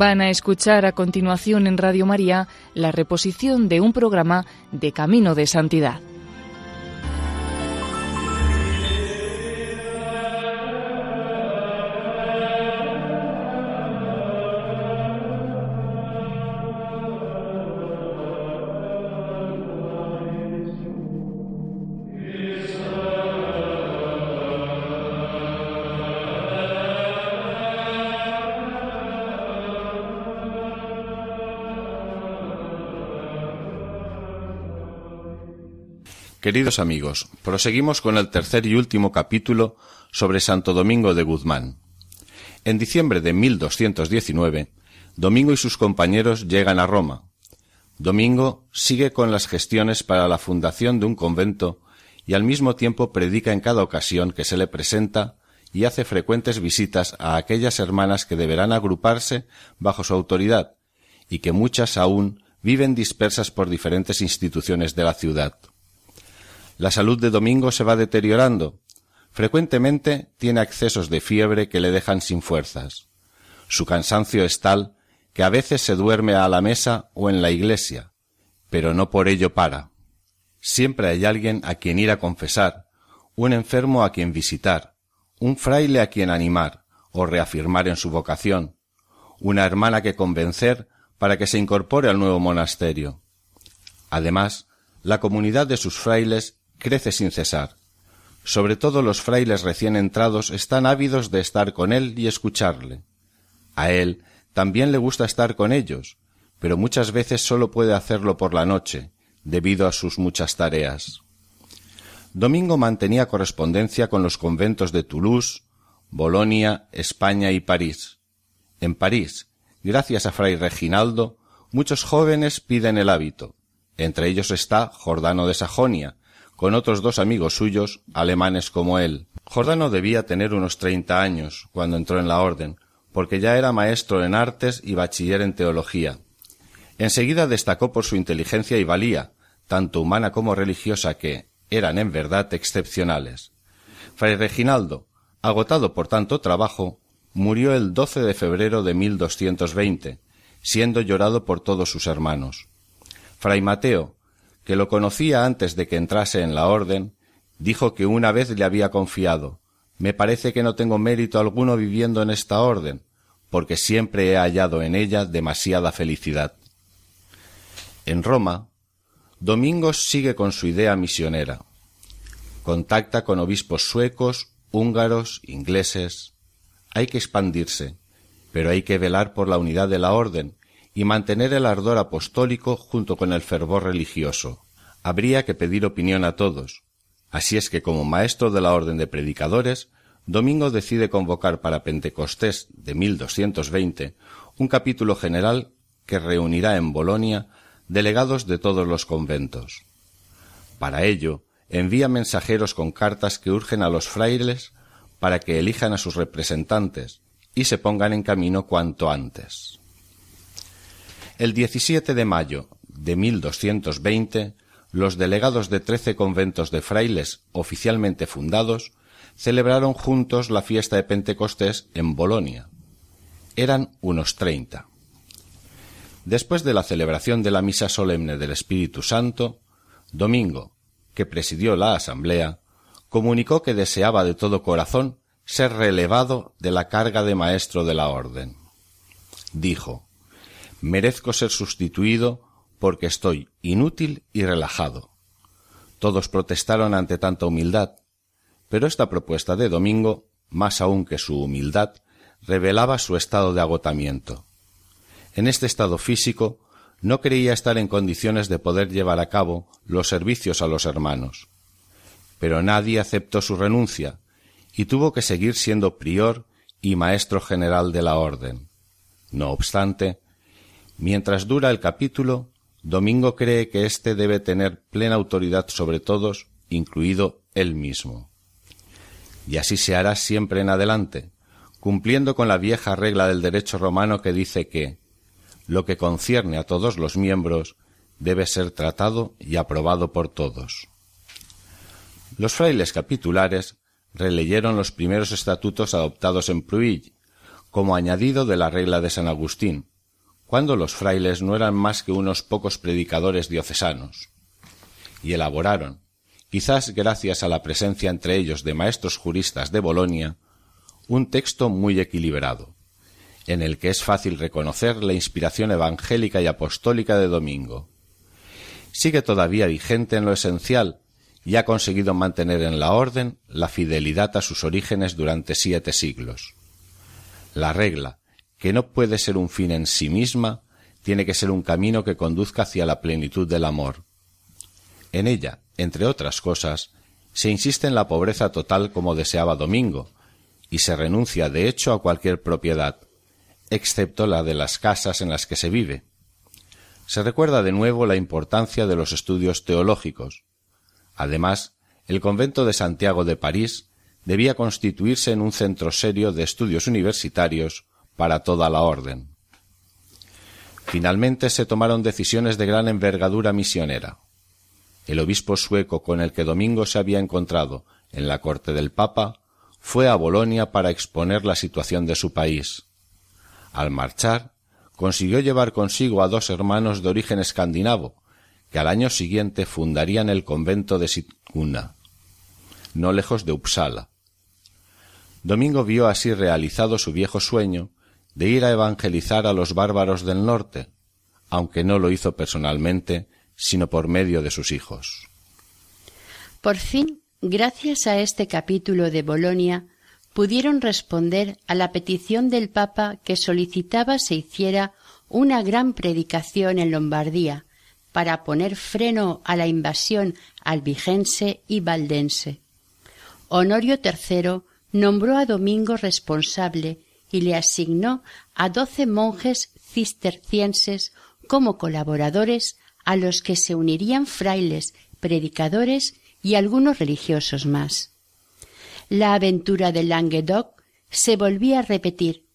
Van a escuchar a continuación en Radio María la reposición de un programa de Camino de Santidad. Queridos amigos, proseguimos con el tercer y último capítulo sobre Santo Domingo de Guzmán. En diciembre de 1219, Domingo y sus compañeros llegan a Roma. Domingo sigue con las gestiones para la fundación de un convento y al mismo tiempo predica en cada ocasión que se le presenta y hace frecuentes visitas a aquellas hermanas que deberán agruparse bajo su autoridad y que muchas aún viven dispersas por diferentes instituciones de la ciudad. La salud de Domingo se va deteriorando. Frecuentemente tiene accesos de fiebre que le dejan sin fuerzas. Su cansancio es tal que a veces se duerme a la mesa o en la iglesia, pero no por ello para. Siempre hay alguien a quien ir a confesar, un enfermo a quien visitar, un fraile a quien animar o reafirmar en su vocación, una hermana que convencer para que se incorpore al nuevo monasterio. Además, la comunidad de sus frailes crece sin cesar. Sobre todo los frailes recién entrados están ávidos de estar con él y escucharle. A él también le gusta estar con ellos, pero muchas veces sólo puede hacerlo por la noche, debido a sus muchas tareas. Domingo mantenía correspondencia con los conventos de Toulouse, Bolonia, España y París. En París, gracias a Fray Reginaldo, muchos jóvenes piden el hábito. Entre ellos está Jordano de Sajonia, con otros dos amigos suyos, alemanes como él. Jordano debía tener unos treinta años cuando entró en la orden, porque ya era maestro en artes y bachiller en teología. Enseguida destacó por su inteligencia y valía, tanto humana como religiosa, que eran en verdad excepcionales. Fray Reginaldo, agotado por tanto trabajo, murió el 12 de febrero de 1220, siendo llorado por todos sus hermanos. Fray Mateo, que lo conocía antes de que entrase en la orden, dijo que una vez le había confiado Me parece que no tengo mérito alguno viviendo en esta orden, porque siempre he hallado en ella demasiada felicidad. En Roma, Domingos sigue con su idea misionera. Contacta con obispos suecos, húngaros, ingleses. Hay que expandirse, pero hay que velar por la unidad de la orden y mantener el ardor apostólico junto con el fervor religioso. Habría que pedir opinión a todos. Así es que como maestro de la orden de predicadores, Domingo decide convocar para Pentecostés de 1220 un capítulo general que reunirá en Bolonia delegados de todos los conventos. Para ello, envía mensajeros con cartas que urgen a los frailes para que elijan a sus representantes y se pongan en camino cuanto antes. El 17 de mayo de 1220, los delegados de trece conventos de frailes oficialmente fundados celebraron juntos la fiesta de Pentecostés en Bolonia. Eran unos treinta. Después de la celebración de la misa solemne del Espíritu Santo, Domingo, que presidió la asamblea, comunicó que deseaba de todo corazón ser relevado de la carga de maestro de la orden. Dijo merezco ser sustituido porque estoy inútil y relajado. Todos protestaron ante tanta humildad, pero esta propuesta de Domingo, más aún que su humildad, revelaba su estado de agotamiento. En este estado físico no creía estar en condiciones de poder llevar a cabo los servicios a los hermanos. Pero nadie aceptó su renuncia, y tuvo que seguir siendo prior y maestro general de la orden. No obstante, Mientras dura el capítulo, Domingo cree que éste debe tener plena autoridad sobre todos, incluido él mismo. Y así se hará siempre en adelante, cumpliendo con la vieja regla del derecho romano que dice que lo que concierne a todos los miembros debe ser tratado y aprobado por todos. Los frailes capitulares releyeron los primeros estatutos adoptados en Pruill, como añadido de la regla de San Agustín, cuando los frailes no eran más que unos pocos predicadores diocesanos, y elaboraron, quizás gracias a la presencia entre ellos de maestros juristas de Bolonia, un texto muy equilibrado, en el que es fácil reconocer la inspiración evangélica y apostólica de Domingo. Sigue todavía vigente en lo esencial y ha conseguido mantener en la orden la fidelidad a sus orígenes durante siete siglos. La regla, que no puede ser un fin en sí misma, tiene que ser un camino que conduzca hacia la plenitud del amor. En ella, entre otras cosas, se insiste en la pobreza total como deseaba Domingo, y se renuncia de hecho a cualquier propiedad, excepto la de las casas en las que se vive. Se recuerda de nuevo la importancia de los estudios teológicos. Además, el convento de Santiago de París debía constituirse en un centro serio de estudios universitarios para toda la orden. Finalmente se tomaron decisiones de gran envergadura misionera. El obispo sueco con el que Domingo se había encontrado en la corte del Papa fue a Bolonia para exponer la situación de su país. Al marchar, consiguió llevar consigo a dos hermanos de origen escandinavo, que al año siguiente fundarían el convento de Sigtuna, no lejos de Uppsala. Domingo vio así realizado su viejo sueño de ir a evangelizar a los bárbaros del norte, aunque no lo hizo personalmente, sino por medio de sus hijos. Por fin, gracias a este capítulo de Bolonia, pudieron responder a la petición del Papa que solicitaba se hiciera una gran predicación en Lombardía para poner freno a la invasión albigense y valdense. Honorio III nombró a Domingo responsable y le asignó a doce monjes cistercienses como colaboradores a los que se unirían frailes, predicadores y algunos religiosos más. La aventura de Languedoc se volvía a repetir,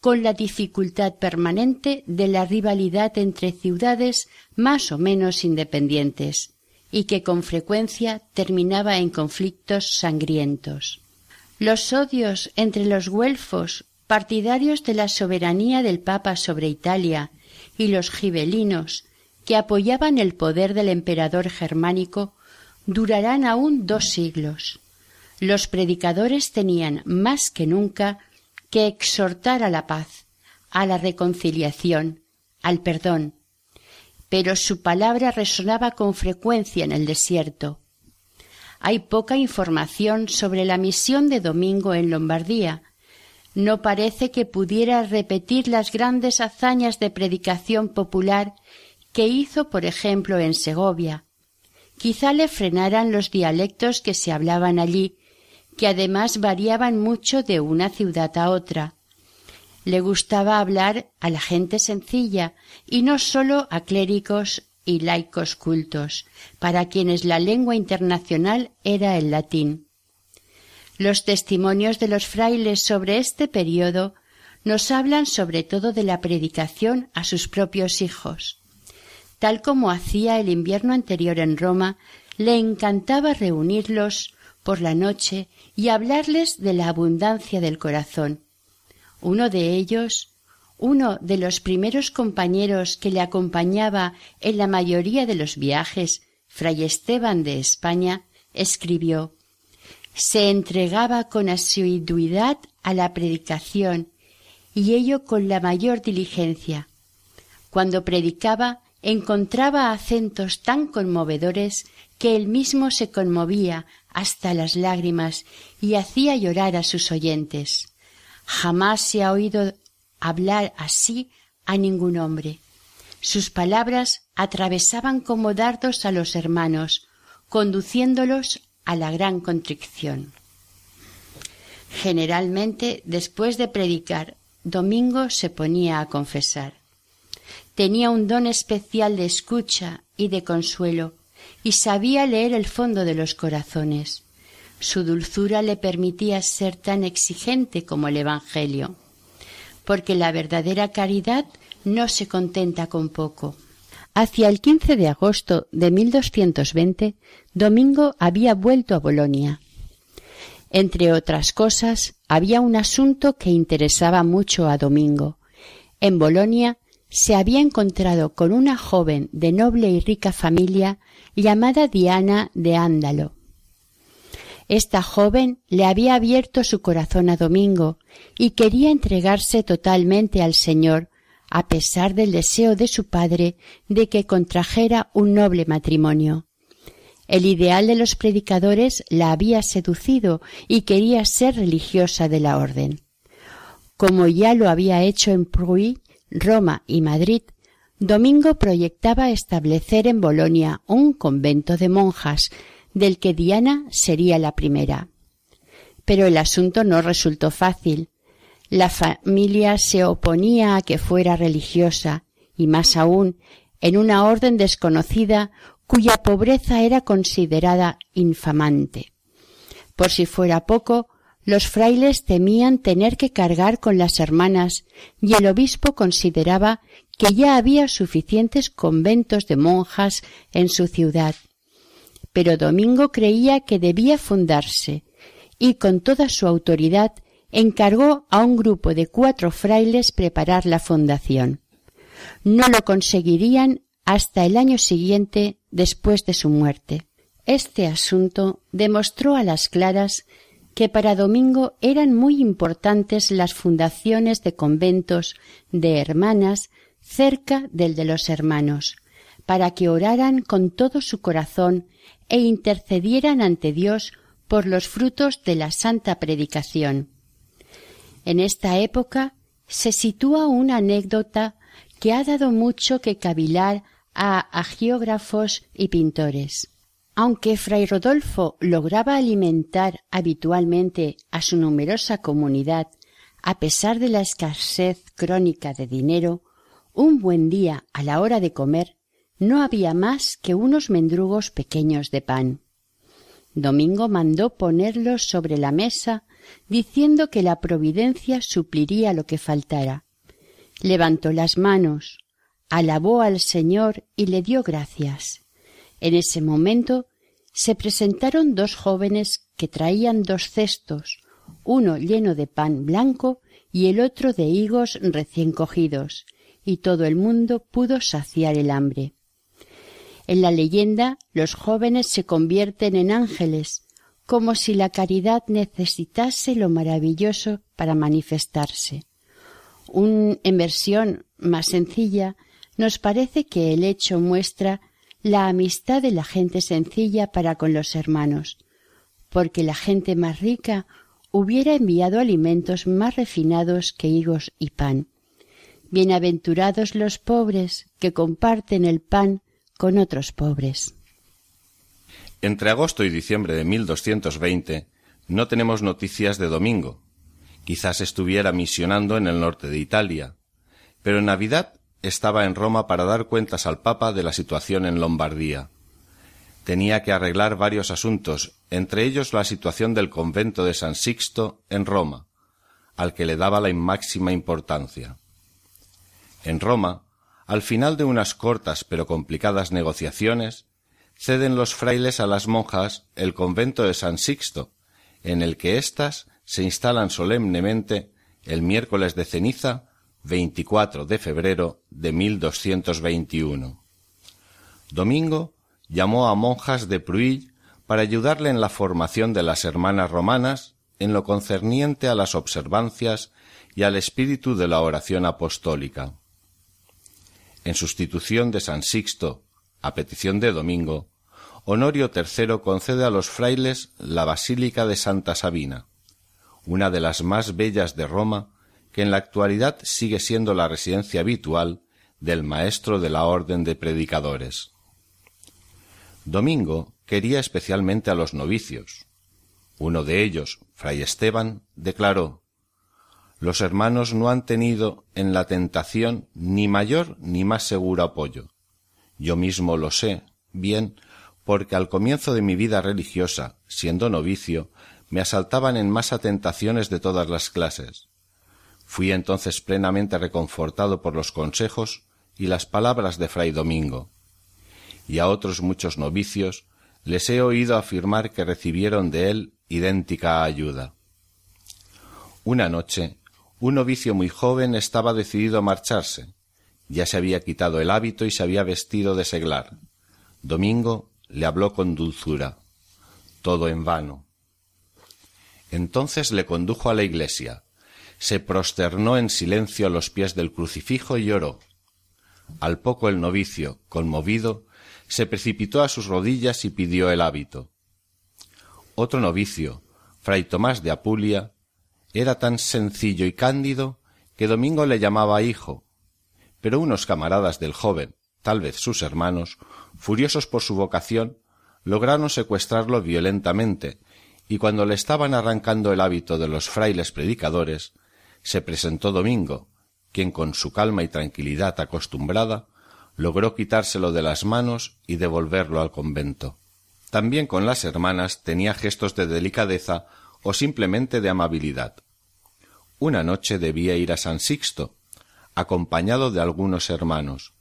con la dificultad permanente de la rivalidad entre ciudades más o menos independientes, y que con frecuencia terminaba en conflictos sangrientos. Los odios entre los güelfos partidarios de la soberanía del Papa sobre Italia, y los gibelinos, que apoyaban el poder del emperador germánico, durarán aún dos siglos. Los predicadores tenían más que nunca que exhortar a la paz, a la reconciliación, al perdón, pero su palabra resonaba con frecuencia en el desierto. Hay poca información sobre la misión de Domingo en Lombardía, no parece que pudiera repetir las grandes hazañas de predicación popular que hizo, por ejemplo, en Segovia. Quizá le frenaran los dialectos que se hablaban allí, que además variaban mucho de una ciudad a otra. Le gustaba hablar a la gente sencilla y no sólo a clérigos y laicos cultos, para quienes la lengua internacional era el latín. Los testimonios de los frailes sobre este periodo nos hablan sobre todo de la predicación a sus propios hijos. Tal como hacía el invierno anterior en Roma, le encantaba reunirlos por la noche y hablarles de la abundancia del corazón. Uno de ellos, uno de los primeros compañeros que le acompañaba en la mayoría de los viajes, Fray Esteban de España, escribió se entregaba con asiduidad a la predicación y ello con la mayor diligencia. Cuando predicaba encontraba acentos tan conmovedores que él mismo se conmovía hasta las lágrimas y hacía llorar a sus oyentes. Jamás se ha oído hablar así a ningún hombre. Sus palabras atravesaban como dardos a los hermanos, conduciéndolos a la gran contrición. Generalmente, después de predicar, Domingo se ponía a confesar. Tenía un don especial de escucha y de consuelo, y sabía leer el fondo de los corazones. Su dulzura le permitía ser tan exigente como el Evangelio, porque la verdadera caridad no se contenta con poco. Hacia el 15 de agosto de 1220, Domingo había vuelto a Bolonia. Entre otras cosas, había un asunto que interesaba mucho a Domingo. En Bolonia se había encontrado con una joven de noble y rica familia llamada Diana de Ándalo. Esta joven le había abierto su corazón a Domingo y quería entregarse totalmente al Señor, a pesar del deseo de su padre de que contrajera un noble matrimonio. El ideal de los predicadores la había seducido y quería ser religiosa de la orden. Como ya lo había hecho en Pruy, Roma y Madrid, Domingo proyectaba establecer en Bolonia un convento de monjas, del que Diana sería la primera. Pero el asunto no resultó fácil. La familia se oponía a que fuera religiosa, y más aún en una orden desconocida cuya pobreza era considerada infamante. Por si fuera poco, los frailes temían tener que cargar con las hermanas y el obispo consideraba que ya había suficientes conventos de monjas en su ciudad. Pero Domingo creía que debía fundarse y con toda su autoridad encargó a un grupo de cuatro frailes preparar la fundación. No lo conseguirían hasta el año siguiente después de su muerte. Este asunto demostró a las claras que para Domingo eran muy importantes las fundaciones de conventos de hermanas cerca del de los hermanos, para que oraran con todo su corazón e intercedieran ante Dios por los frutos de la santa predicación. En esta época se sitúa una anécdota que ha dado mucho que cavilar a agiógrafos y pintores. Aunque fray Rodolfo lograba alimentar habitualmente a su numerosa comunidad, a pesar de la escasez crónica de dinero, un buen día a la hora de comer no había más que unos mendrugos pequeños de pan. Domingo mandó ponerlos sobre la mesa, diciendo que la providencia supliría lo que faltara. Levantó las manos, alabó al Señor y le dio gracias. En ese momento se presentaron dos jóvenes que traían dos cestos, uno lleno de pan blanco y el otro de higos recién cogidos, y todo el mundo pudo saciar el hambre. En la leyenda los jóvenes se convierten en ángeles, como si la caridad necesitase lo maravilloso para manifestarse. Un, en versión más sencilla, nos parece que el hecho muestra la amistad de la gente sencilla para con los hermanos, porque la gente más rica hubiera enviado alimentos más refinados que higos y pan. Bienaventurados los pobres que comparten el pan con otros pobres. Entre agosto y diciembre de 1220 no tenemos noticias de Domingo. Quizás estuviera misionando en el norte de Italia. Pero en Navidad estaba en Roma para dar cuentas al Papa de la situación en Lombardía. Tenía que arreglar varios asuntos, entre ellos la situación del convento de San Sixto en Roma, al que le daba la máxima importancia. En Roma, al final de unas cortas pero complicadas negociaciones, ceden los frailes a las monjas el convento de San Sixto, en el que éstas se instalan solemnemente el miércoles de ceniza 24 de febrero de 1221. Domingo llamó a monjas de Pruill para ayudarle en la formación de las hermanas romanas en lo concerniente a las observancias y al espíritu de la oración apostólica. En sustitución de San Sixto, a petición de Domingo, Honorio III concede a los frailes la Basílica de Santa Sabina, una de las más bellas de Roma que en la actualidad sigue siendo la residencia habitual del maestro de la orden de predicadores. Domingo quería especialmente a los novicios. Uno de ellos, fray Esteban, declaró Los hermanos no han tenido en la tentación ni mayor ni más seguro apoyo. Yo mismo lo sé bien porque al comienzo de mi vida religiosa, siendo novicio, me asaltaban en masa tentaciones de todas las clases. Fui entonces plenamente reconfortado por los consejos y las palabras de fray Domingo, y a otros muchos novicios les he oído afirmar que recibieron de él idéntica ayuda. Una noche, un novicio muy joven estaba decidido a marcharse, ya se había quitado el hábito y se había vestido de seglar. Domingo le habló con dulzura. Todo en vano. Entonces le condujo a la iglesia, se prosternó en silencio a los pies del crucifijo y lloró. Al poco el novicio, conmovido, se precipitó a sus rodillas y pidió el hábito. Otro novicio, fray Tomás de Apulia, era tan sencillo y cándido que Domingo le llamaba hijo, pero unos camaradas del joven, tal vez sus hermanos, furiosos por su vocación, lograron secuestrarlo violentamente, y cuando le estaban arrancando el hábito de los frailes predicadores, se presentó Domingo, quien con su calma y tranquilidad acostumbrada logró quitárselo de las manos y devolverlo al convento. También con las hermanas tenía gestos de delicadeza o simplemente de amabilidad. Una noche debía ir a San Sixto, acompañado de algunos hermanos.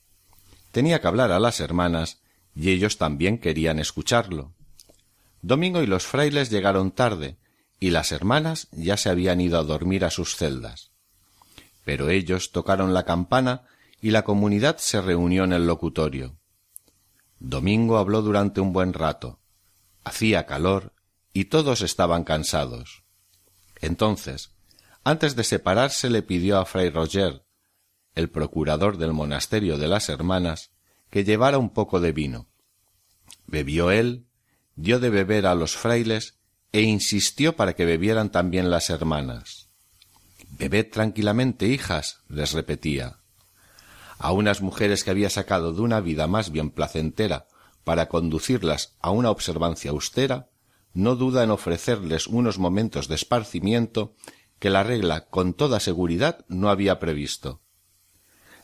Tenía que hablar a las hermanas y ellos también querían escucharlo. Domingo y los frailes llegaron tarde y las hermanas ya se habían ido a dormir a sus celdas. Pero ellos tocaron la campana y la comunidad se reunió en el locutorio. Domingo habló durante un buen rato. Hacía calor y todos estaban cansados. Entonces, antes de separarse, le pidió a fray Roger, el procurador del monasterio de las hermanas, que llevara un poco de vino. Bebió él, dio de beber a los frailes e insistió para que bebieran también las hermanas. Bebed tranquilamente, hijas, les repetía. A unas mujeres que había sacado de una vida más bien placentera para conducirlas a una observancia austera, no duda en ofrecerles unos momentos de esparcimiento que la regla con toda seguridad no había previsto.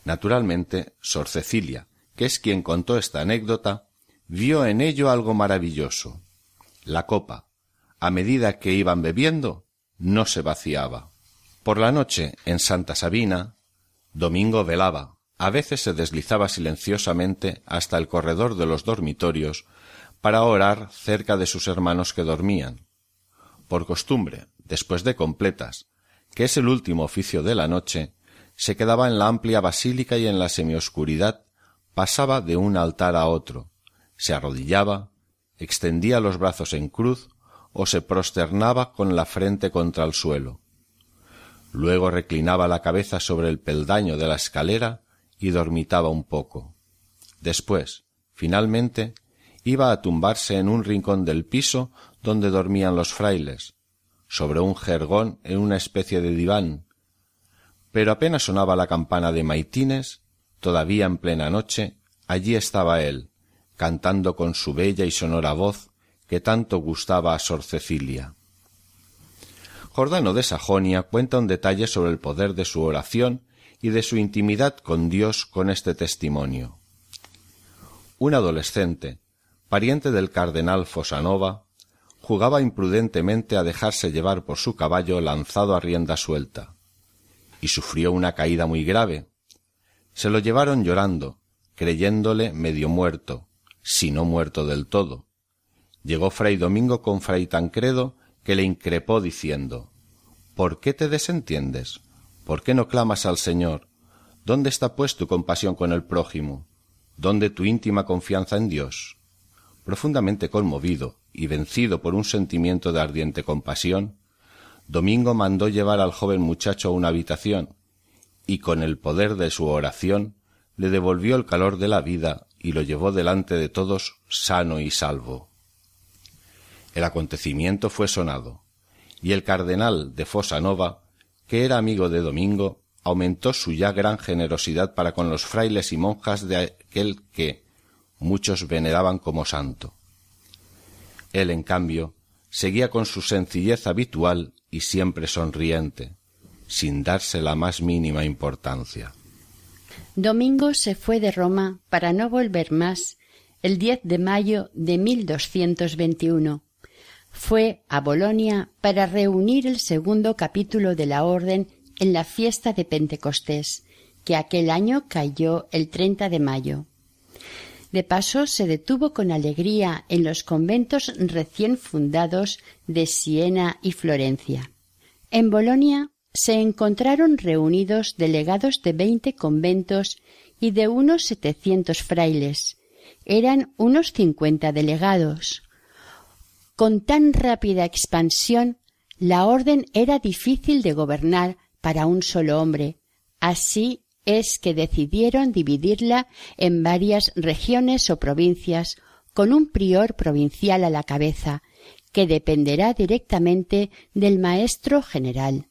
Naturalmente, Sor Cecilia, que es quien contó esta anécdota, vio en ello algo maravilloso. La copa, a medida que iban bebiendo, no se vaciaba. Por la noche, en Santa Sabina, Domingo velaba, a veces se deslizaba silenciosamente hasta el corredor de los dormitorios para orar cerca de sus hermanos que dormían. Por costumbre, después de completas, que es el último oficio de la noche, se quedaba en la amplia basílica y en la semioscuridad pasaba de un altar a otro, se arrodillaba, extendía los brazos en cruz o se prosternaba con la frente contra el suelo. Luego reclinaba la cabeza sobre el peldaño de la escalera y dormitaba un poco. Después, finalmente, iba a tumbarse en un rincón del piso donde dormían los frailes, sobre un jergón en una especie de diván. Pero apenas sonaba la campana de maitines, todavía en plena noche, allí estaba él, cantando con su bella y sonora voz que tanto gustaba a Sor Cecilia. Jordano de Sajonia cuenta un detalle sobre el poder de su oración y de su intimidad con Dios con este testimonio. Un adolescente, pariente del cardenal Fosanova, jugaba imprudentemente a dejarse llevar por su caballo lanzado a rienda suelta, y sufrió una caída muy grave. Se lo llevaron llorando, creyéndole medio muerto, si no muerto del todo, llegó fray Domingo con fray Tancredo, que le increpó diciendo ¿Por qué te desentiendes? ¿Por qué no clamas al Señor? ¿Dónde está pues tu compasión con el prójimo? ¿Dónde tu íntima confianza en Dios? Profundamente conmovido y vencido por un sentimiento de ardiente compasión, Domingo mandó llevar al joven muchacho a una habitación, y con el poder de su oración le devolvió el calor de la vida y lo llevó delante de todos sano y salvo. El acontecimiento fue sonado, y el cardenal de Nova, que era amigo de Domingo, aumentó su ya gran generosidad para con los frailes y monjas de aquel que muchos veneraban como santo. Él, en cambio, seguía con su sencillez habitual y siempre sonriente, sin darse la más mínima importancia. Domingo se fue de Roma para no volver más el 10 de mayo de 1221 fue a Bolonia para reunir el segundo capítulo de la Orden en la fiesta de Pentecostés, que aquel año cayó el 30 de mayo. De paso, se detuvo con alegría en los conventos recién fundados de Siena y Florencia. En Bolonia se encontraron reunidos delegados de veinte conventos y de unos setecientos frailes. Eran unos cincuenta delegados. Con tan rápida expansión, la orden era difícil de gobernar para un solo hombre. Así es que decidieron dividirla en varias regiones o provincias, con un prior provincial a la cabeza, que dependerá directamente del maestro general.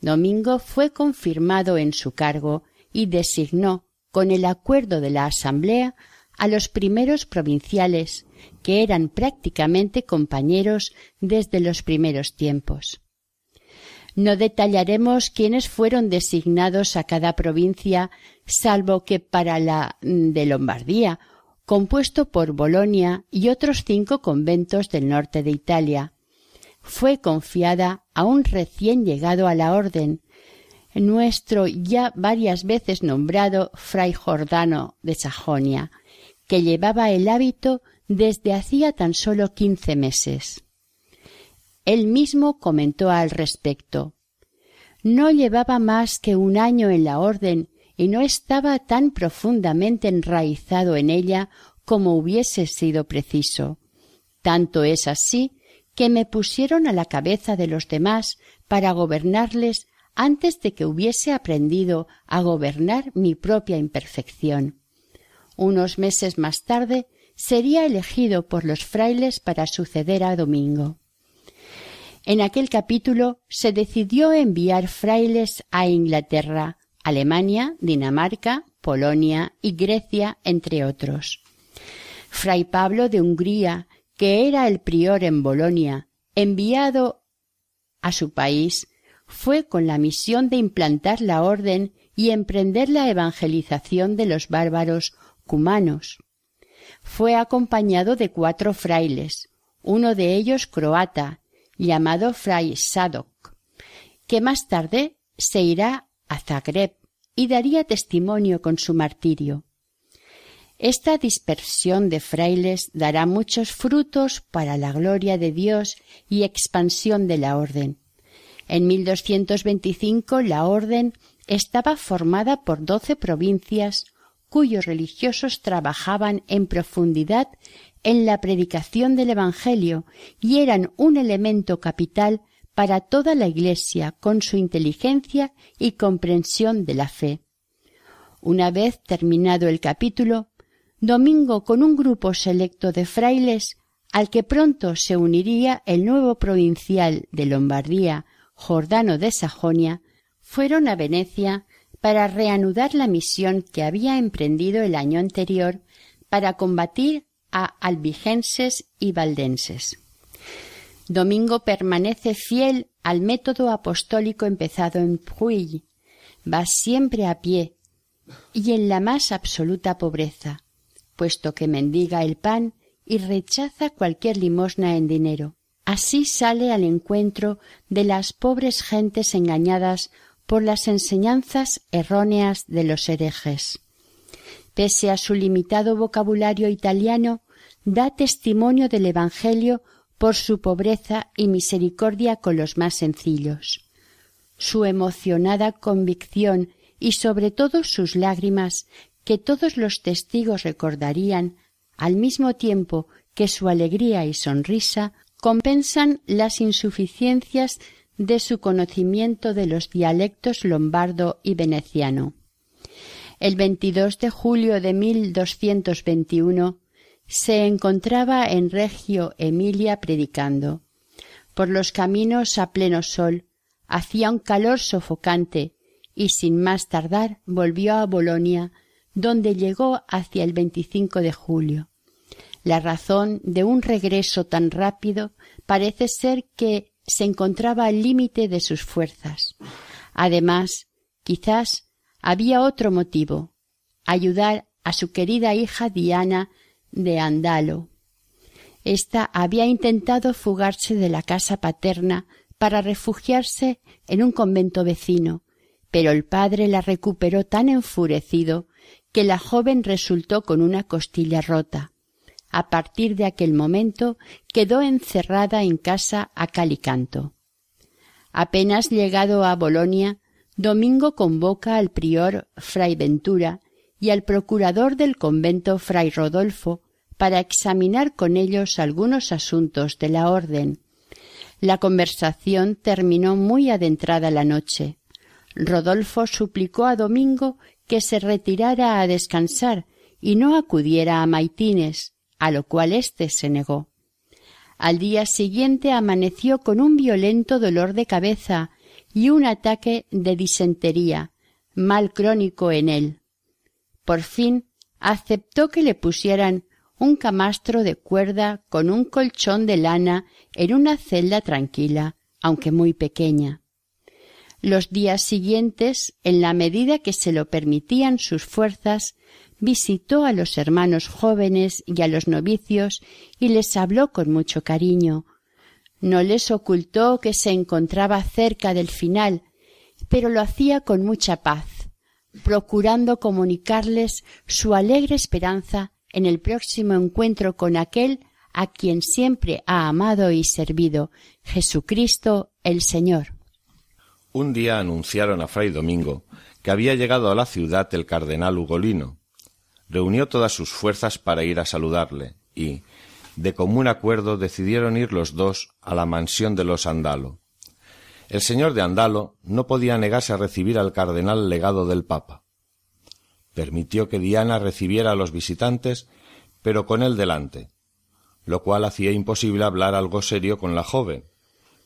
Domingo fue confirmado en su cargo y designó, con el acuerdo de la Asamblea, a los primeros provinciales, que eran prácticamente compañeros desde los primeros tiempos. No detallaremos quiénes fueron designados a cada provincia, salvo que para la de Lombardía, compuesto por Bolonia y otros cinco conventos del norte de Italia, fue confiada a un recién llegado a la orden, nuestro ya varias veces nombrado fray Jordano de Sajonia, que llevaba el hábito desde hacía tan solo quince meses. Él mismo comentó al respecto. No llevaba más que un año en la orden y no estaba tan profundamente enraizado en ella como hubiese sido preciso. Tanto es así que me pusieron a la cabeza de los demás para gobernarles antes de que hubiese aprendido a gobernar mi propia imperfección. Unos meses más tarde sería elegido por los frailes para suceder a Domingo. En aquel capítulo se decidió enviar frailes a Inglaterra, Alemania, Dinamarca, Polonia y Grecia, entre otros. Fray Pablo de Hungría, que era el prior en Bolonia, enviado a su país, fue con la misión de implantar la orden y emprender la evangelización de los bárbaros cumanos. Fue acompañado de cuatro frailes, uno de ellos croata, llamado Fray Sadok, que más tarde se irá a Zagreb y daría testimonio con su martirio. Esta dispersión de frailes dará muchos frutos para la gloria de Dios y expansión de la orden. En 1225 la orden estaba formada por doce provincias cuyos religiosos trabajaban en profundidad en la predicación del Evangelio y eran un elemento capital para toda la Iglesia con su inteligencia y comprensión de la fe. Una vez terminado el capítulo, Domingo con un grupo selecto de frailes, al que pronto se uniría el nuevo provincial de Lombardía, Jordano de Sajonia, fueron a Venecia para reanudar la misión que había emprendido el año anterior para combatir a albigenses y valdenses. Domingo permanece fiel al método apostólico empezado en Puy. Va siempre a pie y en la más absoluta pobreza, puesto que mendiga el pan y rechaza cualquier limosna en dinero. Así sale al encuentro de las pobres gentes engañadas por las enseñanzas erróneas de los herejes. Pese a su limitado vocabulario italiano, da testimonio del Evangelio por su pobreza y misericordia con los más sencillos. Su emocionada convicción y sobre todo sus lágrimas, que todos los testigos recordarían, al mismo tiempo que su alegría y sonrisa compensan las insuficiencias de su conocimiento de los dialectos lombardo y veneciano. El 22 de julio de 1221 se encontraba en Regio Emilia predicando. Por los caminos a pleno sol hacía un calor sofocante y sin más tardar volvió a Bolonia, donde llegó hacia el 25 de julio. La razón de un regreso tan rápido parece ser que se encontraba al límite de sus fuerzas. Además, quizás había otro motivo ayudar a su querida hija Diana de Andalo. Esta había intentado fugarse de la casa paterna para refugiarse en un convento vecino, pero el padre la recuperó tan enfurecido que la joven resultó con una costilla rota. A partir de aquel momento quedó encerrada en casa a cal y canto. Apenas llegado a Bolonia, Domingo convoca al prior Fray Ventura y al procurador del convento fray Rodolfo para examinar con ellos algunos asuntos de la orden. La conversación terminó muy adentrada la noche. Rodolfo suplicó a Domingo que se retirara a descansar y no acudiera a Maitines, a lo cual éste se negó. Al día siguiente amaneció con un violento dolor de cabeza y un ataque de disentería, mal crónico en él. Por fin aceptó que le pusieran un camastro de cuerda con un colchón de lana en una celda tranquila, aunque muy pequeña. Los días siguientes, en la medida que se lo permitían sus fuerzas, visitó a los hermanos jóvenes y a los novicios y les habló con mucho cariño. No les ocultó que se encontraba cerca del final, pero lo hacía con mucha paz, procurando comunicarles su alegre esperanza en el próximo encuentro con aquel a quien siempre ha amado y servido, Jesucristo el Señor. Un día anunciaron a Fray Domingo que había llegado a la ciudad el cardenal Ugolino. Reunió todas sus fuerzas para ir a saludarle y, de común acuerdo, decidieron ir los dos a la mansión de los Andalo. El señor de Andalo no podía negarse a recibir al cardenal legado del Papa. Permitió que Diana recibiera a los visitantes, pero con él delante, lo cual hacía imposible hablar algo serio con la joven,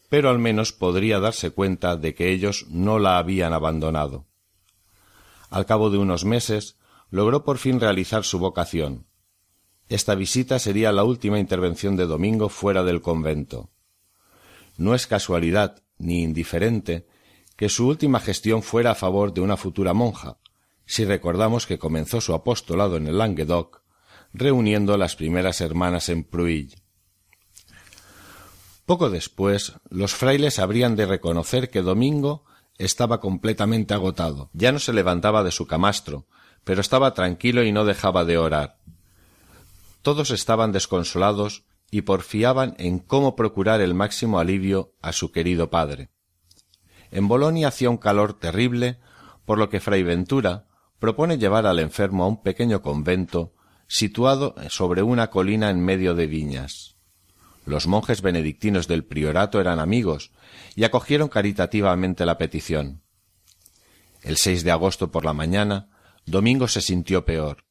pero al menos podría darse cuenta de que ellos no la habían abandonado. Al cabo de unos meses, logró por fin realizar su vocación. Esta visita sería la última intervención de Domingo fuera del convento. No es casualidad ni indiferente que su última gestión fuera a favor de una futura monja, si recordamos que comenzó su apostolado en el Languedoc, reuniendo las primeras hermanas en Pruille. Poco después, los frailes habrían de reconocer que Domingo estaba completamente agotado. Ya no se levantaba de su camastro, pero estaba tranquilo y no dejaba de orar. Todos estaban desconsolados y porfiaban en cómo procurar el máximo alivio a su querido padre. En Bolonia hacía un calor terrible, por lo que Fray Ventura propone llevar al enfermo a un pequeño convento situado sobre una colina en medio de viñas. Los monjes benedictinos del priorato eran amigos y acogieron caritativamente la petición. El 6 de agosto por la mañana, Domingo se sintió peor.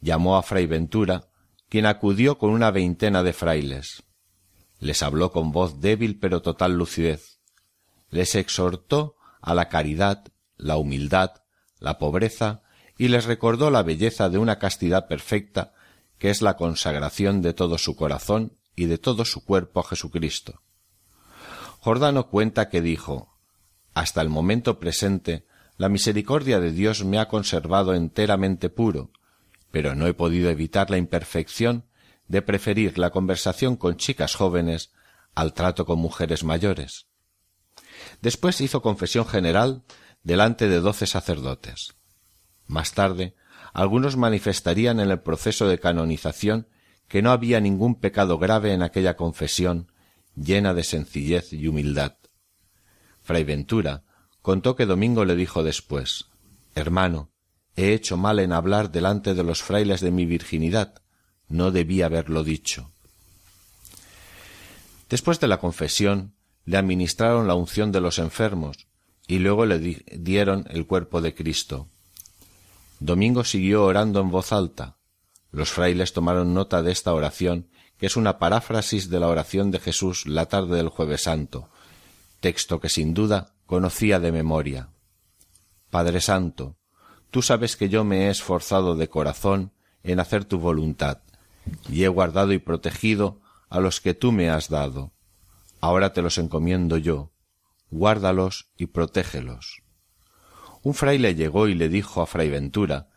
Llamó a Fray Ventura, quien acudió con una veintena de frailes. Les habló con voz débil pero total lucidez. Les exhortó a la caridad, la humildad, la pobreza y les recordó la belleza de una castidad perfecta que es la consagración de todo su corazón y de todo su cuerpo a Jesucristo. Jordano cuenta que dijo Hasta el momento presente la misericordia de Dios me ha conservado enteramente puro, pero no he podido evitar la imperfección de preferir la conversación con chicas jóvenes al trato con mujeres mayores. Después hizo confesión general delante de doce sacerdotes. Más tarde, algunos manifestarían en el proceso de canonización que no había ningún pecado grave en aquella confesión llena de sencillez y humildad. Fray Ventura contó que Domingo le dijo después Hermano, he hecho mal en hablar delante de los frailes de mi virginidad, no debí haberlo dicho. Después de la confesión, le administraron la unción de los enfermos y luego le dieron el cuerpo de Cristo. Domingo siguió orando en voz alta, los frailes tomaron nota de esta oración, que es una paráfrasis de la oración de Jesús la tarde del jueves santo, texto que sin duda conocía de memoria. Padre Santo, tú sabes que yo me he esforzado de corazón en hacer tu voluntad, y he guardado y protegido a los que tú me has dado. Ahora te los encomiendo yo, guárdalos y protégelos. Un fraile llegó y le dijo a Fray Ventura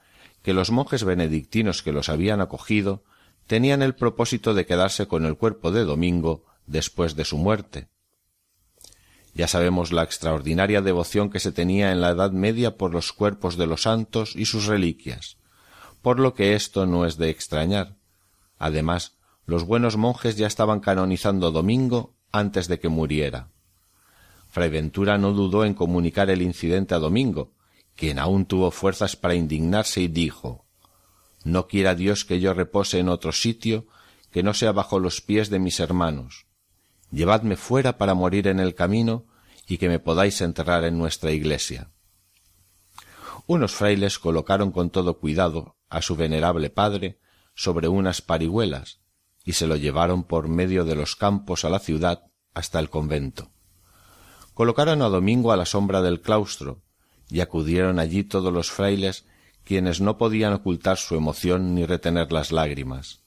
que los monjes benedictinos que los habían acogido tenían el propósito de quedarse con el cuerpo de Domingo después de su muerte. Ya sabemos la extraordinaria devoción que se tenía en la Edad Media por los cuerpos de los santos y sus reliquias, por lo que esto no es de extrañar. Además, los buenos monjes ya estaban canonizando Domingo antes de que muriera. Fray Ventura no dudó en comunicar el incidente a Domingo, quien aún tuvo fuerzas para indignarse y dijo No quiera Dios que yo repose en otro sitio que no sea bajo los pies de mis hermanos. Llevadme fuera para morir en el camino y que me podáis enterrar en nuestra iglesia. Unos frailes colocaron con todo cuidado a su venerable padre sobre unas parihuelas y se lo llevaron por medio de los campos a la ciudad hasta el convento. Colocaron a Domingo a la sombra del claustro y acudieron allí todos los frailes quienes no podían ocultar su emoción ni retener las lágrimas.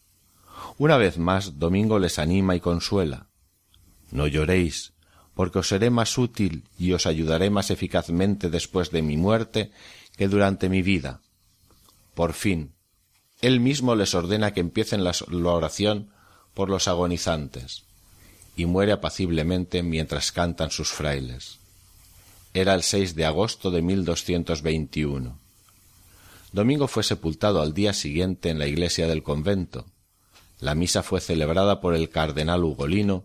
Una vez más Domingo les anima y consuela. No lloréis, porque os seré más útil y os ayudaré más eficazmente después de mi muerte que durante mi vida. Por fin, él mismo les ordena que empiecen la, oración por los agonizantes, y muere apaciblemente mientras cantan sus frailes. Era el 6 de agosto de 1221. Domingo fue sepultado al día siguiente en la iglesia del convento. La misa fue celebrada por el cardenal Ugolino,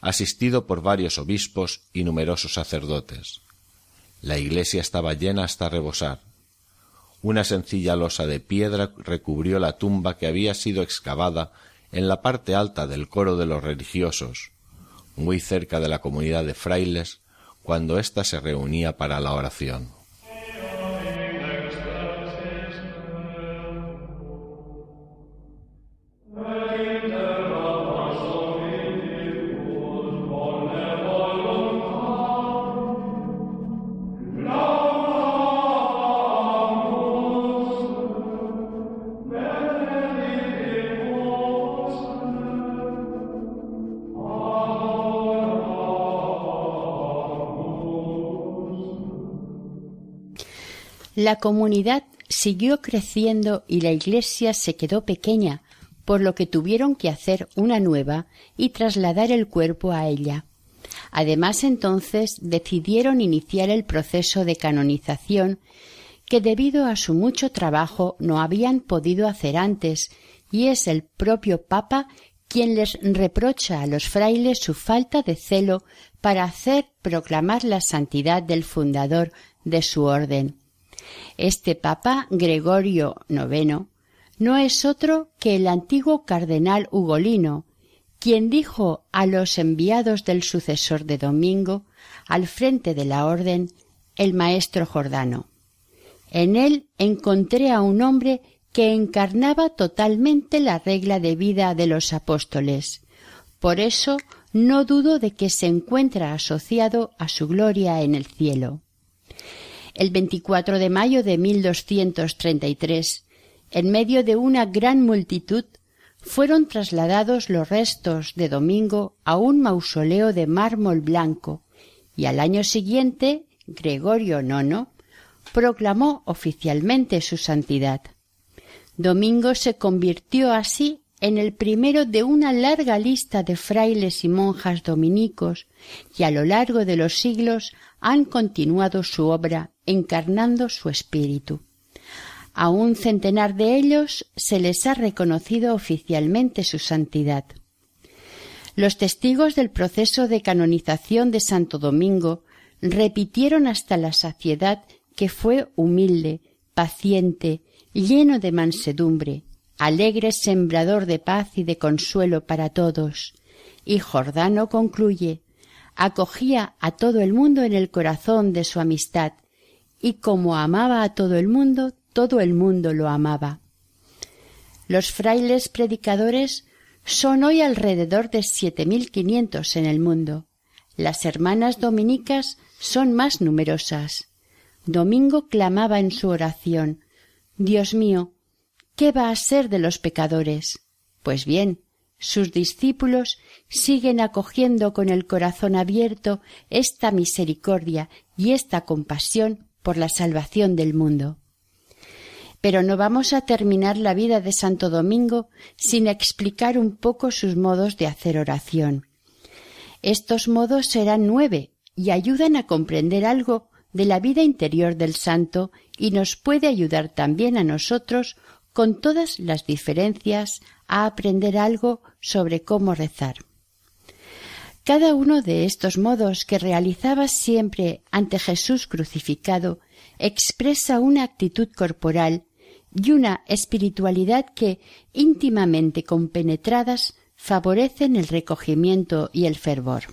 asistido por varios obispos y numerosos sacerdotes. La iglesia estaba llena hasta rebosar. Una sencilla losa de piedra recubrió la tumba que había sido excavada en la parte alta del coro de los religiosos, muy cerca de la comunidad de frailes, cuando ésta se reunía para la oración. La comunidad siguió creciendo y la iglesia se quedó pequeña, por lo que tuvieron que hacer una nueva y trasladar el cuerpo a ella. Además, entonces decidieron iniciar el proceso de canonización que debido a su mucho trabajo no habían podido hacer antes, y es el propio Papa quien les reprocha a los frailes su falta de celo para hacer proclamar la santidad del fundador de su orden. Este Papa Gregorio IX no es otro que el antiguo cardenal Ugolino, quien dijo a los enviados del sucesor de Domingo, al frente de la orden, el maestro Jordano. En él encontré a un hombre que encarnaba totalmente la regla de vida de los apóstoles. Por eso no dudo de que se encuentra asociado a su gloria en el cielo el 24 de mayo de 1233, en medio de una gran multitud, fueron trasladados los restos de Domingo a un mausoleo de mármol blanco, y al año siguiente Gregorio IX proclamó oficialmente su santidad. Domingo se convirtió así en el primero de una larga lista de frailes y monjas dominicos, y a lo largo de los siglos han continuado su obra encarnando su espíritu. A un centenar de ellos se les ha reconocido oficialmente su santidad. Los testigos del proceso de canonización de Santo Domingo repitieron hasta la saciedad que fue humilde, paciente, lleno de mansedumbre, alegre sembrador de paz y de consuelo para todos. Y Jordano concluye acogía a todo el mundo en el corazón de su amistad, y como amaba a todo el mundo, todo el mundo lo amaba. Los frailes predicadores son hoy alrededor de siete mil quinientos en el mundo. Las hermanas dominicas son más numerosas. Domingo clamaba en su oración Dios mío, ¿qué va a ser de los pecadores? Pues bien, sus discípulos siguen acogiendo con el corazón abierto esta misericordia y esta compasión por la salvación del mundo. Pero no vamos a terminar la vida de Santo Domingo sin explicar un poco sus modos de hacer oración. Estos modos serán nueve y ayudan a comprender algo de la vida interior del santo y nos puede ayudar también a nosotros con todas las diferencias a aprender algo sobre cómo rezar. Cada uno de estos modos que realizaba siempre ante Jesús crucificado expresa una actitud corporal y una espiritualidad que, íntimamente compenetradas, favorecen el recogimiento y el fervor.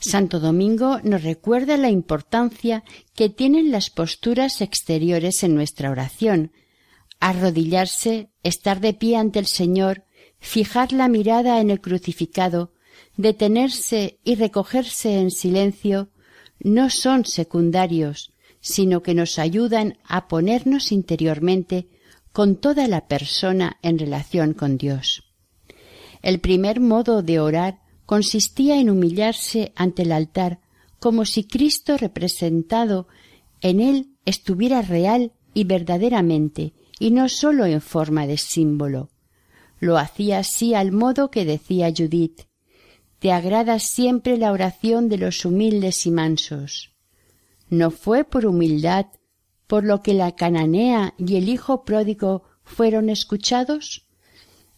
Santo Domingo nos recuerda la importancia que tienen las posturas exteriores en nuestra oración. Arrodillarse, estar de pie ante el Señor, fijar la mirada en el crucificado, detenerse y recogerse en silencio, no son secundarios, sino que nos ayudan a ponernos interiormente con toda la persona en relación con Dios. El primer modo de orar consistía en humillarse ante el altar como si Cristo representado en él estuviera real y verdaderamente y no sólo en forma de símbolo. Lo hacía así al modo que decía Judith Te agrada siempre la oración de los humildes y mansos. ¿No fue por humildad por lo que la cananea y el hijo pródigo fueron escuchados?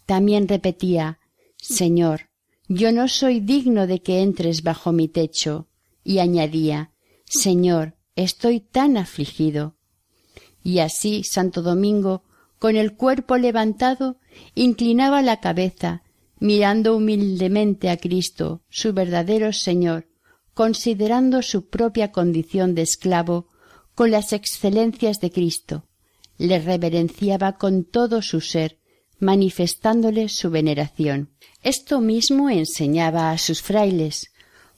También repetía Señor, yo no soy digno de que entres bajo mi techo. Y añadía Señor, estoy tan afligido. Y así Santo Domingo, con el cuerpo levantado, inclinaba la cabeza, mirando humildemente a Cristo, su verdadero Señor, considerando su propia condición de esclavo con las excelencias de Cristo, le reverenciaba con todo su ser, manifestándole su veneración. Esto mismo enseñaba a sus frailes,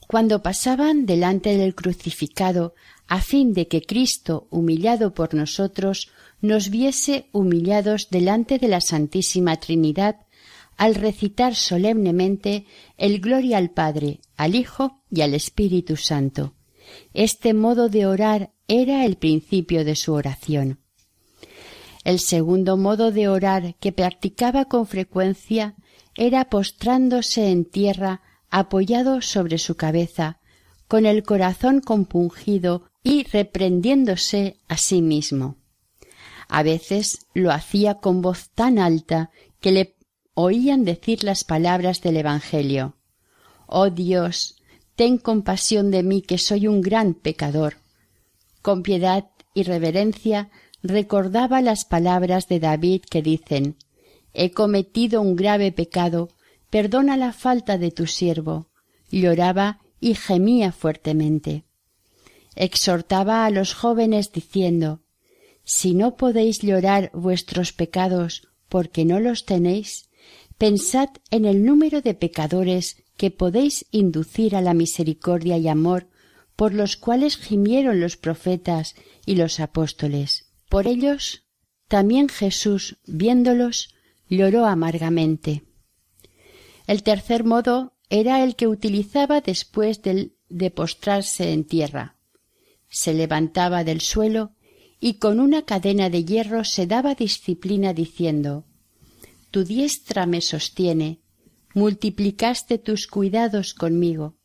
cuando pasaban delante del crucificado, a fin de que Cristo, humillado por nosotros, nos viese humillados delante de la Santísima Trinidad al recitar solemnemente el Gloria al Padre, al Hijo y al Espíritu Santo. Este modo de orar era el principio de su oración. El segundo modo de orar que practicaba con frecuencia era postrándose en tierra apoyado sobre su cabeza, con el corazón compungido y reprendiéndose a sí mismo. A veces lo hacía con voz tan alta que le oían decir las palabras del Evangelio. Oh Dios, ten compasión de mí que soy un gran pecador. Con piedad y reverencia recordaba las palabras de David que dicen He cometido un grave pecado, perdona la falta de tu siervo. Lloraba y gemía fuertemente. Exhortaba a los jóvenes diciendo Si no podéis llorar vuestros pecados porque no los tenéis, pensad en el número de pecadores que podéis inducir a la misericordia y amor por los cuales gimieron los profetas y los apóstoles. Por ellos también Jesús, viéndolos, lloró amargamente. El tercer modo era el que utilizaba después de postrarse en tierra. Se levantaba del suelo y con una cadena de hierro se daba disciplina diciendo Tu diestra me sostiene, multiplicaste tus cuidados conmigo.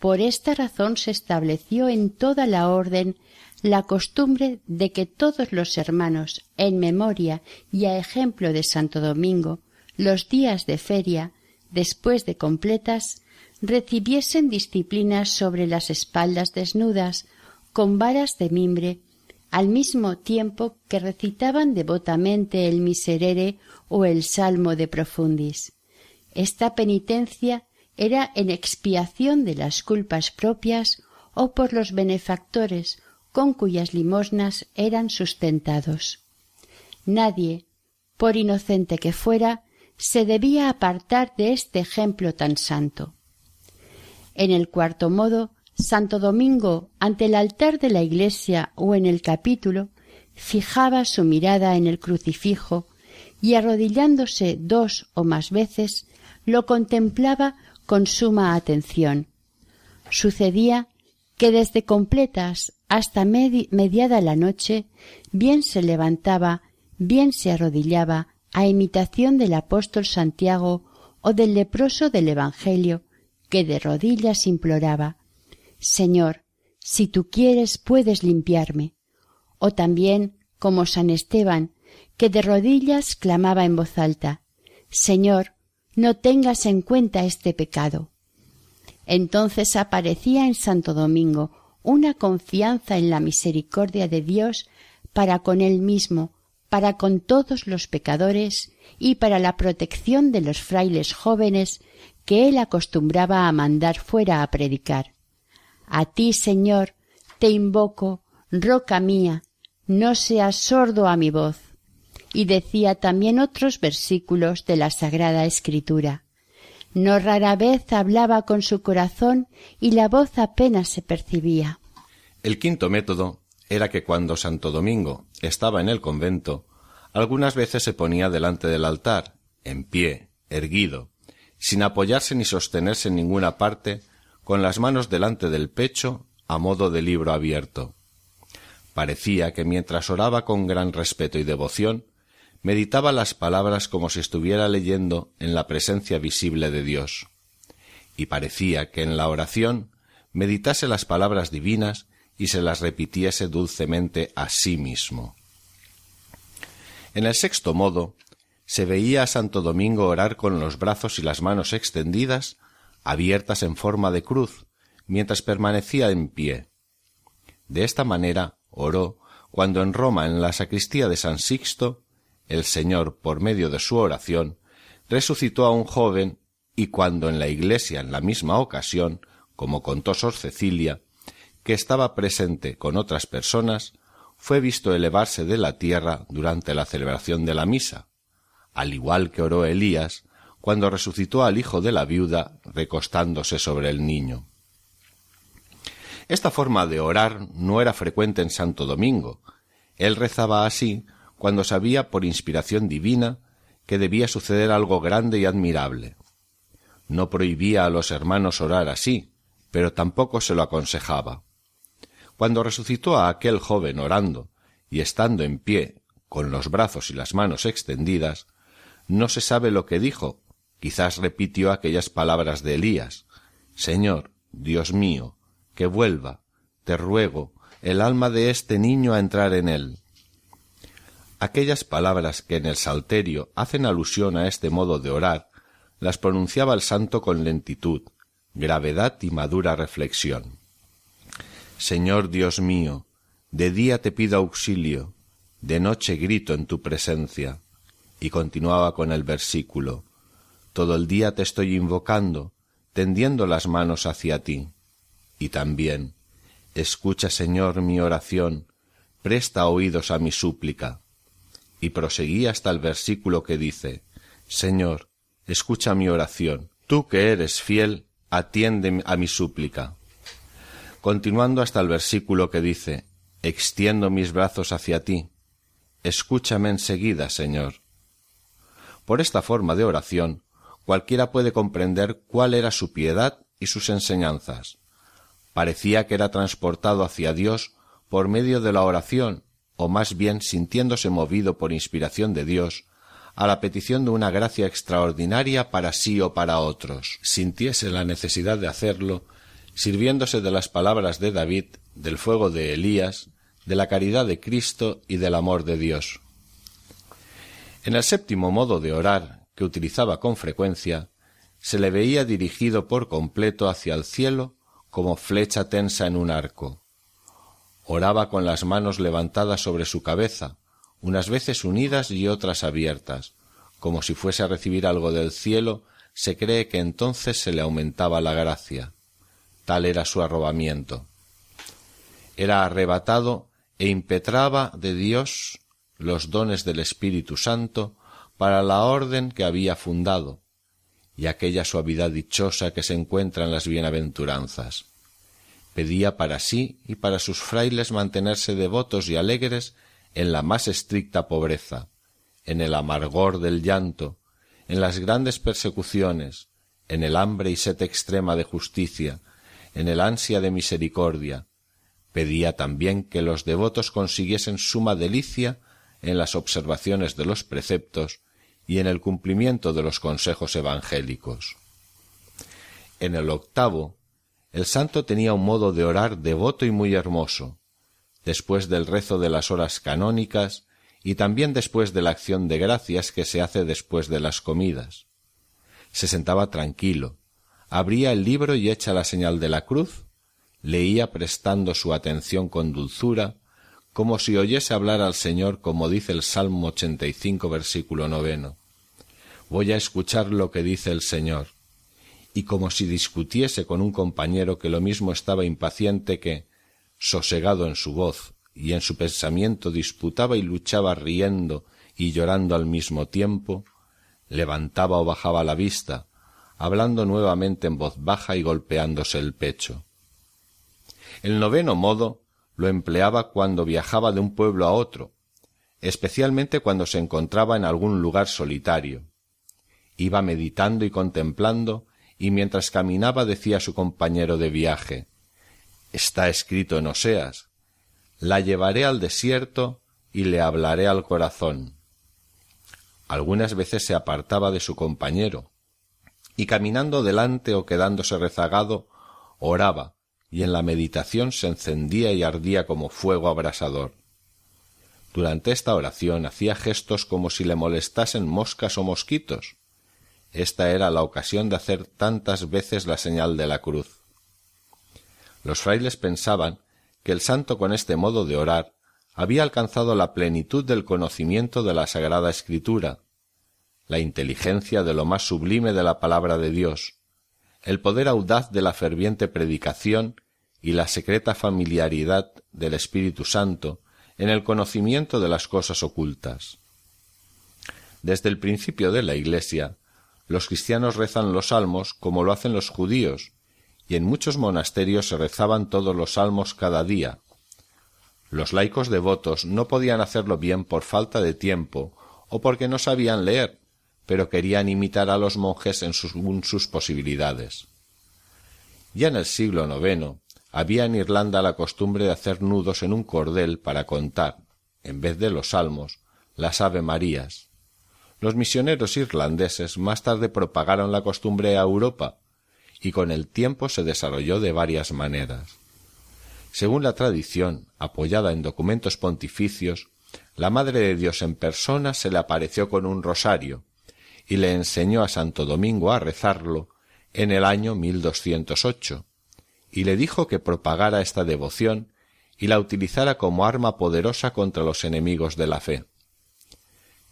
Por esta razón se estableció en toda la orden la costumbre de que todos los hermanos, en memoria y a ejemplo de Santo Domingo, los días de feria, después de completas, recibiesen disciplinas sobre las espaldas desnudas, con varas de mimbre, al mismo tiempo que recitaban devotamente el miserere o el salmo de profundis. Esta penitencia era en expiación de las culpas propias o por los benefactores con cuyas limosnas eran sustentados. Nadie, por inocente que fuera, se debía apartar de este ejemplo tan santo. En el cuarto modo, Santo Domingo, ante el altar de la iglesia o en el capítulo, fijaba su mirada en el crucifijo y arrodillándose dos o más veces, lo contemplaba con suma atención. Sucedía que desde completas hasta mediada la noche, bien se levantaba, bien se arrodillaba, a imitación del apóstol Santiago o del leproso del Evangelio, que de rodillas imploraba Señor, si tú quieres puedes limpiarme. O también, como San Esteban, que de rodillas clamaba en voz alta Señor, no tengas en cuenta este pecado. Entonces aparecía en Santo Domingo una confianza en la misericordia de Dios para con él mismo, para con todos los pecadores y para la protección de los frailes jóvenes que él acostumbraba a mandar fuera a predicar. A ti, Señor, te invoco, roca mía, no seas sordo a mi voz. Y decía también otros versículos de la Sagrada Escritura. No rara vez hablaba con su corazón y la voz apenas se percibía. El quinto método era que cuando Santo Domingo estaba en el convento, algunas veces se ponía delante del altar, en pie, erguido, sin apoyarse ni sostenerse en ninguna parte, con las manos delante del pecho, a modo de libro abierto. Parecía que mientras oraba con gran respeto y devoción, meditaba las palabras como si estuviera leyendo en la presencia visible de Dios. Y parecía que en la oración meditase las palabras divinas y se las repitiese dulcemente a sí mismo. En el sexto modo, se veía a Santo Domingo orar con los brazos y las manos extendidas, abiertas en forma de cruz, mientras permanecía en pie. De esta manera oró cuando en Roma, en la sacristía de San Sixto, el Señor, por medio de su oración, resucitó a un joven y cuando en la iglesia en la misma ocasión, como contó Sor Cecilia, que estaba presente con otras personas, fue visto elevarse de la tierra durante la celebración de la misa, al igual que oró Elías cuando resucitó al hijo de la viuda recostándose sobre el niño. Esta forma de orar no era frecuente en Santo Domingo. Él rezaba así cuando sabía por inspiración divina que debía suceder algo grande y admirable. No prohibía a los hermanos orar así, pero tampoco se lo aconsejaba. Cuando resucitó a aquel joven orando y estando en pie, con los brazos y las manos extendidas, no se sabe lo que dijo, quizás repitió aquellas palabras de Elías Señor, Dios mío, que vuelva, te ruego, el alma de este niño a entrar en él. Aquellas palabras que en el Salterio hacen alusión a este modo de orar, las pronunciaba el santo con lentitud, gravedad y madura reflexión. Señor Dios mío, de día te pido auxilio, de noche grito en tu presencia. Y continuaba con el versículo, Todo el día te estoy invocando, tendiendo las manos hacia ti. Y también, Escucha, Señor, mi oración, presta oídos a mi súplica. Y proseguí hasta el versículo que dice, Señor, escucha mi oración, tú que eres fiel, atiende a mi súplica continuando hasta el versículo que dice Extiendo mis brazos hacia ti. Escúchame enseguida, Señor. Por esta forma de oración, cualquiera puede comprender cuál era su piedad y sus enseñanzas. Parecía que era transportado hacia Dios por medio de la oración, o más bien sintiéndose movido por inspiración de Dios, a la petición de una gracia extraordinaria para sí o para otros. Sintiese la necesidad de hacerlo sirviéndose de las palabras de David, del fuego de Elías, de la caridad de Cristo y del amor de Dios. En el séptimo modo de orar, que utilizaba con frecuencia, se le veía dirigido por completo hacia el cielo como flecha tensa en un arco. Oraba con las manos levantadas sobre su cabeza, unas veces unidas y otras abiertas, como si fuese a recibir algo del cielo, se cree que entonces se le aumentaba la gracia tal era su arrobamiento. Era arrebatado e impetraba de Dios los dones del Espíritu Santo para la orden que había fundado, y aquella suavidad dichosa que se encuentra en las bienaventuranzas. Pedía para sí y para sus frailes mantenerse devotos y alegres en la más estricta pobreza, en el amargor del llanto, en las grandes persecuciones, en el hambre y sed extrema de justicia, en el ansia de misericordia. Pedía también que los devotos consiguiesen suma delicia en las observaciones de los preceptos y en el cumplimiento de los consejos evangélicos. En el octavo, el santo tenía un modo de orar devoto y muy hermoso, después del rezo de las horas canónicas y también después de la acción de gracias que se hace después de las comidas. Se sentaba tranquilo, abría el libro y hecha la señal de la cruz, leía prestando su atención con dulzura, como si oyese hablar al Señor como dice el Salmo 85 versículo noveno. Voy a escuchar lo que dice el Señor. Y como si discutiese con un compañero que lo mismo estaba impaciente que, sosegado en su voz y en su pensamiento disputaba y luchaba riendo y llorando al mismo tiempo, levantaba o bajaba la vista, hablando nuevamente en voz baja y golpeándose el pecho. El noveno modo lo empleaba cuando viajaba de un pueblo a otro, especialmente cuando se encontraba en algún lugar solitario. Iba meditando y contemplando, y mientras caminaba decía a su compañero de viaje Está escrito en Oseas La llevaré al desierto y le hablaré al corazón. Algunas veces se apartaba de su compañero, y caminando delante o quedándose rezagado, oraba, y en la meditación se encendía y ardía como fuego abrasador. Durante esta oración hacía gestos como si le molestasen moscas o mosquitos. Esta era la ocasión de hacer tantas veces la señal de la cruz. Los frailes pensaban que el santo con este modo de orar había alcanzado la plenitud del conocimiento de la Sagrada Escritura, la inteligencia de lo más sublime de la palabra de Dios, el poder audaz de la ferviente predicación y la secreta familiaridad del Espíritu Santo en el conocimiento de las cosas ocultas. Desde el principio de la Iglesia, los cristianos rezan los salmos como lo hacen los judíos, y en muchos monasterios se rezaban todos los salmos cada día. Los laicos devotos no podían hacerlo bien por falta de tiempo o porque no sabían leer, pero querían imitar a los monjes en sus, posibilidades. Ya en el siglo IX había en Irlanda la costumbre de hacer nudos en un cordel para contar, en vez de los salmos, las Ave Marías. Los misioneros irlandeses más tarde propagaron la costumbre a Europa, y con el tiempo se desarrolló de varias maneras. Según la tradición, apoyada en documentos pontificios, la Madre de Dios en persona se le apareció con un rosario, y le enseñó a Santo Domingo a rezarlo en el año 1208, y le dijo que propagara esta devoción y la utilizara como arma poderosa contra los enemigos de la fe.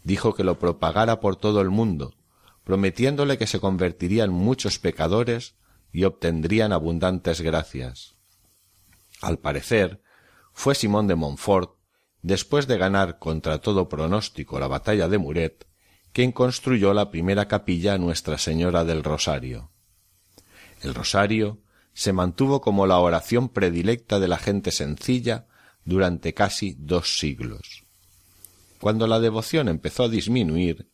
Dijo que lo propagara por todo el mundo, prometiéndole que se convertirían muchos pecadores y obtendrían abundantes gracias. Al parecer, fue Simón de Montfort, después de ganar contra todo pronóstico la batalla de Muret, quien construyó la primera capilla a Nuestra Señora del Rosario. El rosario se mantuvo como la oración predilecta de la gente sencilla durante casi dos siglos. Cuando la devoción empezó a disminuir,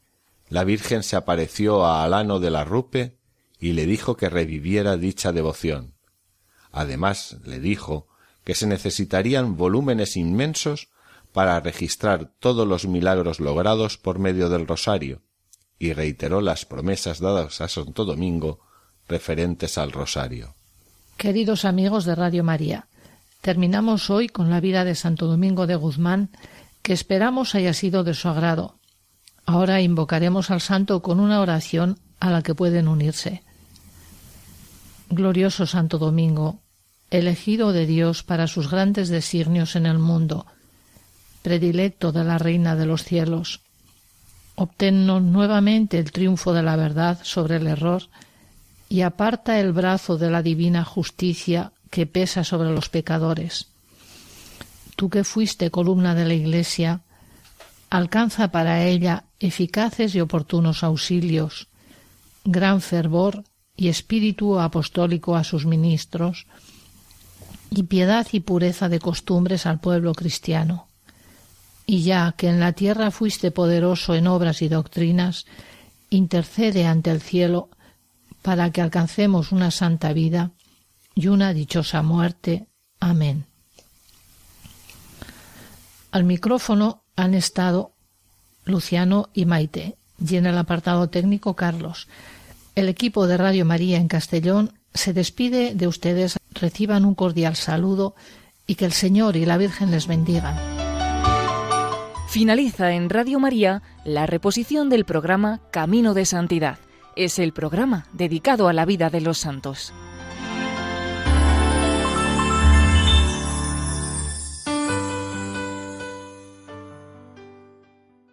la Virgen se apareció a Alano de la Rupe y le dijo que reviviera dicha devoción. Además le dijo que se necesitarían volúmenes inmensos para registrar todos los milagros logrados por medio del rosario, y reiteró las promesas dadas a Santo Domingo referentes al rosario. Queridos amigos de Radio María, terminamos hoy con la vida de Santo Domingo de Guzmán, que esperamos haya sido de su agrado. Ahora invocaremos al santo con una oración a la que pueden unirse. Glorioso Santo Domingo, elegido de Dios para sus grandes designios en el mundo, predilecto de la Reina de los cielos, obténnos nuevamente el triunfo de la verdad sobre el error y aparta el brazo de la divina justicia que pesa sobre los pecadores. Tú que fuiste columna de la Iglesia, alcanza para ella eficaces y oportunos auxilios, gran fervor y espíritu apostólico a sus ministros, y piedad y pureza de costumbres al pueblo cristiano. Y ya que en la tierra fuiste poderoso en obras y doctrinas, intercede ante el cielo para que alcancemos una santa vida y una dichosa muerte. Amén. Al micrófono han estado Luciano y Maite, y en el apartado técnico Carlos. El equipo de Radio María en Castellón se despide de ustedes. Reciban un cordial saludo y que el Señor y la Virgen les bendigan. Finaliza en Radio María la reposición del programa Camino de Santidad es el programa dedicado a la vida de los santos.